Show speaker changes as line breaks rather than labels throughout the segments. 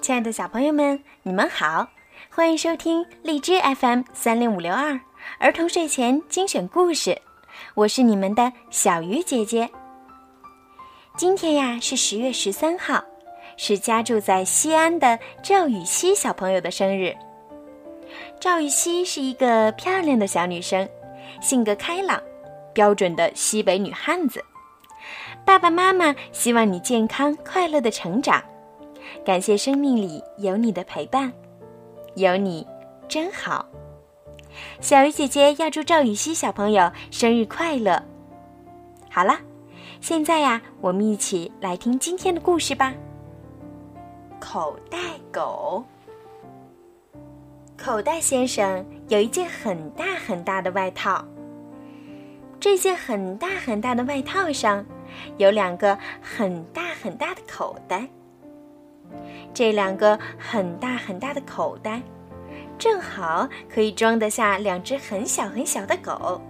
亲爱的小朋友们，你们好，欢迎收听荔枝 FM 三零五六二儿童睡前精选故事，我是你们的小鱼姐姐。今天呀是十月十三号，是家住在西安的赵雨熙小朋友的生日。赵雨熙是一个漂亮的小女生，性格开朗，标准的西北女汉子。爸爸妈妈希望你健康快乐的成长。感谢生命里有你的陪伴，有你真好。小鱼姐姐要祝赵雨熙小朋友生日快乐。好了，现在呀，我们一起来听今天的故事吧。口袋狗。口袋先生有一件很大很大的外套。这件很大很大的外套上有两个很大很大的口袋。这两个很大很大的口袋，正好可以装得下两只很小很小的狗。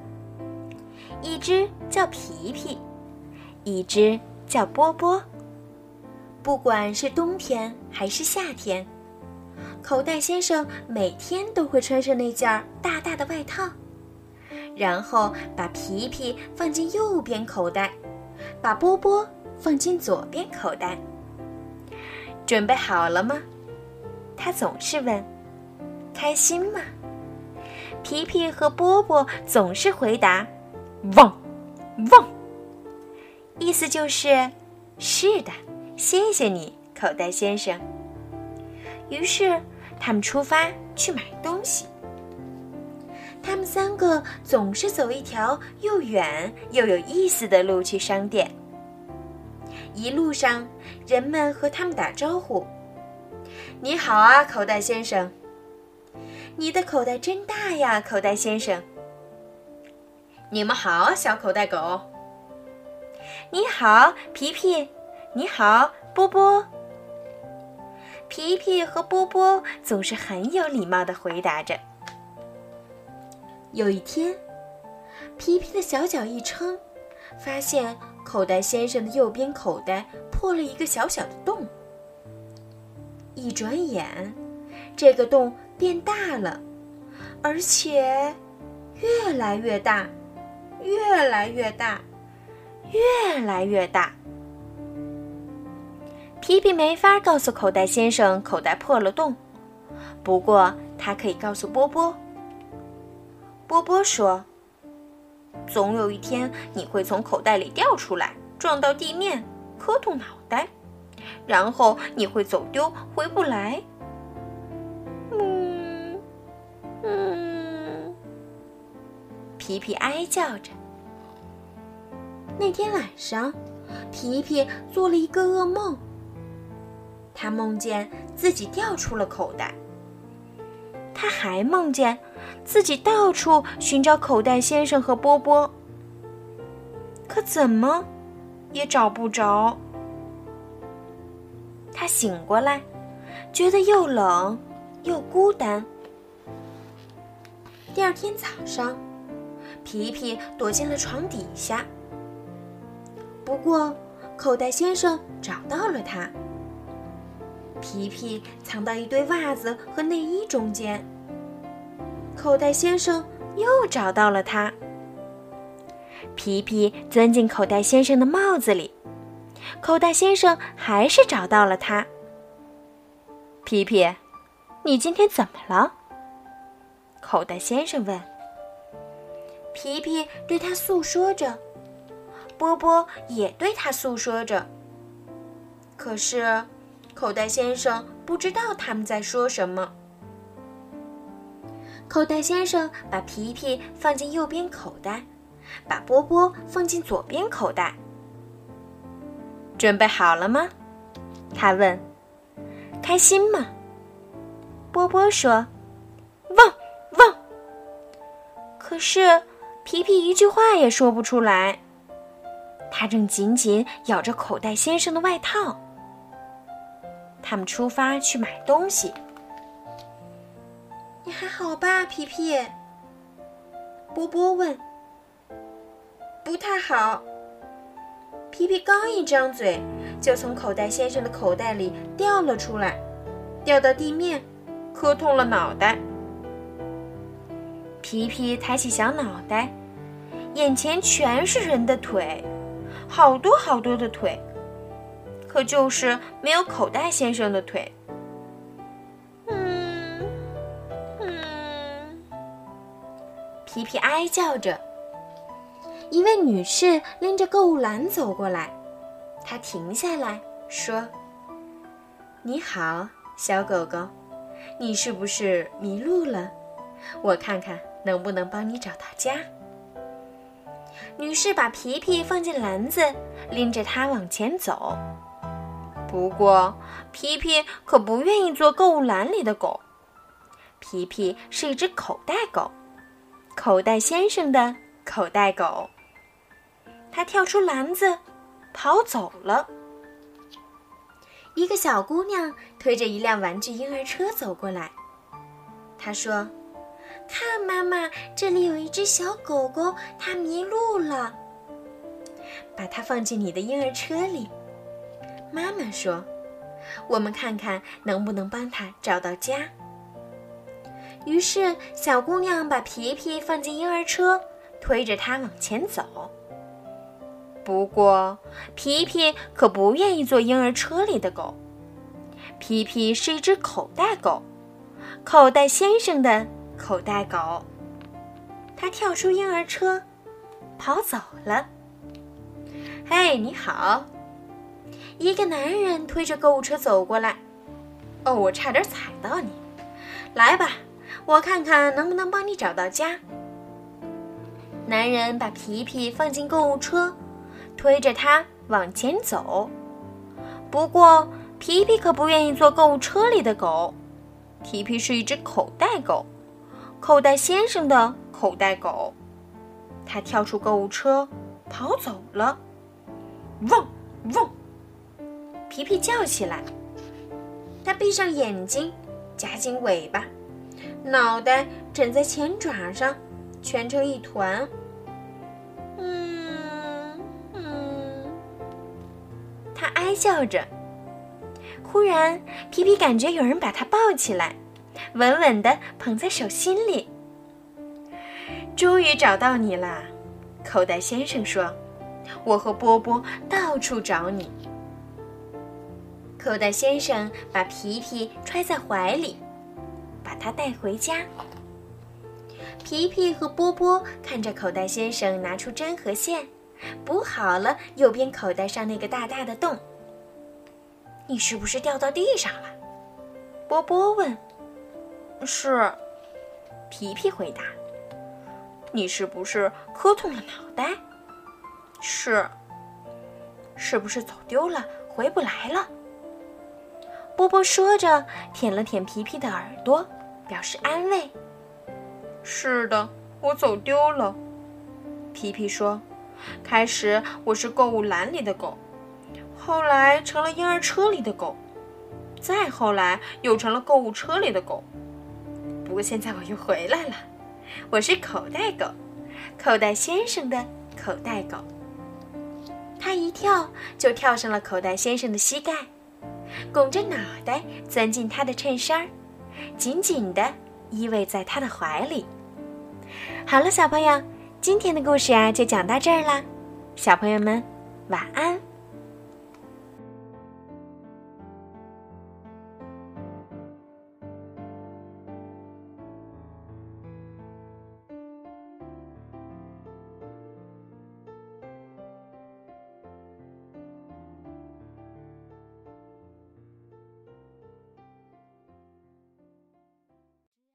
一只叫皮皮，一只叫波波。不管是冬天还是夏天，口袋先生每天都会穿上那件大大的外套，然后把皮皮放进右边口袋，把波波放进左边口袋。准备好了吗？他总是问。开心吗？皮皮和波波总是回答：“汪，汪。”意思就是：“是的，谢谢你，口袋先生。”于是他们出发去买东西。他们三个总是走一条又远又有意思的路去商店。一路上，人们和他们打招呼：“你好啊，口袋先生。”“你的口袋真大呀，口袋先生。”“你们好，小口袋狗。”“你好，皮皮。”“你好，波波。”皮皮和波波总是很有礼貌的回答着。有一天，皮皮的小脚一撑，发现。口袋先生的右边口袋破了一个小小的洞，一转眼，这个洞变大了，而且越来越大，越来越大，越来越大。皮皮没法告诉口袋先生口袋破了洞，不过他可以告诉波波。波波说。总有一天，你会从口袋里掉出来，撞到地面，磕痛脑袋，然后你会走丢，回不来。嗯嗯，皮皮哀叫着。那天晚上，皮皮做了一个噩梦。他梦见自己掉出了口袋。他还梦见自己到处寻找口袋先生和波波，可怎么也找不着。他醒过来，觉得又冷又孤单。第二天早上，皮皮躲进了床底下，不过口袋先生找到了他。皮皮藏到一堆袜子和内衣中间。口袋先生又找到了他。皮皮钻进口袋先生的帽子里，口袋先生还是找到了他。皮皮，你今天怎么了？口袋先生问。皮皮对他诉说着，波波也对他诉说着。可是。口袋先生不知道他们在说什么。口袋先生把皮皮放进右边口袋，把波波放进左边口袋。准备好了吗？他问。开心吗？波波说。汪汪。可是皮皮一句话也说不出来。他正紧紧咬着口袋先生的外套。他们出发去买东西。你还好吧，皮皮？波波问。不太好。皮皮刚一张嘴，就从口袋先生的口袋里掉了出来。掉到地面，磕痛了脑袋。皮皮抬起小脑袋，眼前全是人的腿，好多好多的腿，可就是没有口袋先生的腿。嗯嗯，皮皮哀叫着。一位女士拎着购物篮走过来，她停下来说：“你好，小狗狗，你是不是迷路了？我看看能不能帮你找到家。”女士把皮皮放进篮子，拎着它往前走。不过，皮皮可不愿意做购物篮里的狗。皮皮是一只口袋狗，口袋先生的口袋狗。他跳出篮子，跑走了。一个小姑娘推着一辆玩具婴儿车走过来，她说：“看，妈妈，这里有一只小狗狗，它迷路了。把它放进你的婴儿车里。”妈妈说：“我们看看能不能帮它找到家。”于是，小姑娘把皮皮放进婴儿车，推着它往前走。不过，皮皮可不愿意坐婴儿车里的狗。皮皮是一只口袋狗，口袋先生的口袋狗。它跳出婴儿车，跑走了。嘿，你好！一个男人推着购物车走过来。哦，我差点踩到你。来吧，我看看能不能帮你找到家。男人把皮皮放进购物车。推着它往前走，不过皮皮可不愿意做购物车里的狗。皮皮是一只口袋狗，口袋先生的口袋狗。它跳出购物车，跑走了。汪汪！皮皮叫起来。它闭上眼睛，夹紧尾巴，脑袋枕在前爪上，蜷成一团。嗯嗯，他哀叫着，忽然皮皮感觉有人把他抱起来，稳稳地捧在手心里。终于找到你了，口袋先生说：“我和波波到处找你。”口袋先生把皮皮揣在怀里，把它带回家。皮皮和波波看着口袋先生拿出针和线，补好了右边口袋上那个大大的洞。你是不是掉到地上了？波波问。是，皮皮回答。你是不是磕痛了脑袋？是。是不是走丢了，回不来了？波波说着，舔了舔皮皮的耳朵，表示安慰。是的，我走丢了。皮皮说：“开始我是购物篮里的狗。”后来成了婴儿车里的狗，再后来又成了购物车里的狗。不过现在我又回来了，我是口袋狗，口袋先生的口袋狗。它一跳就跳上了口袋先生的膝盖，拱着脑袋钻进他的衬衫，紧紧地依偎在他的怀里。好了，小朋友，今天的故事啊就讲到这儿啦，小朋友们晚安。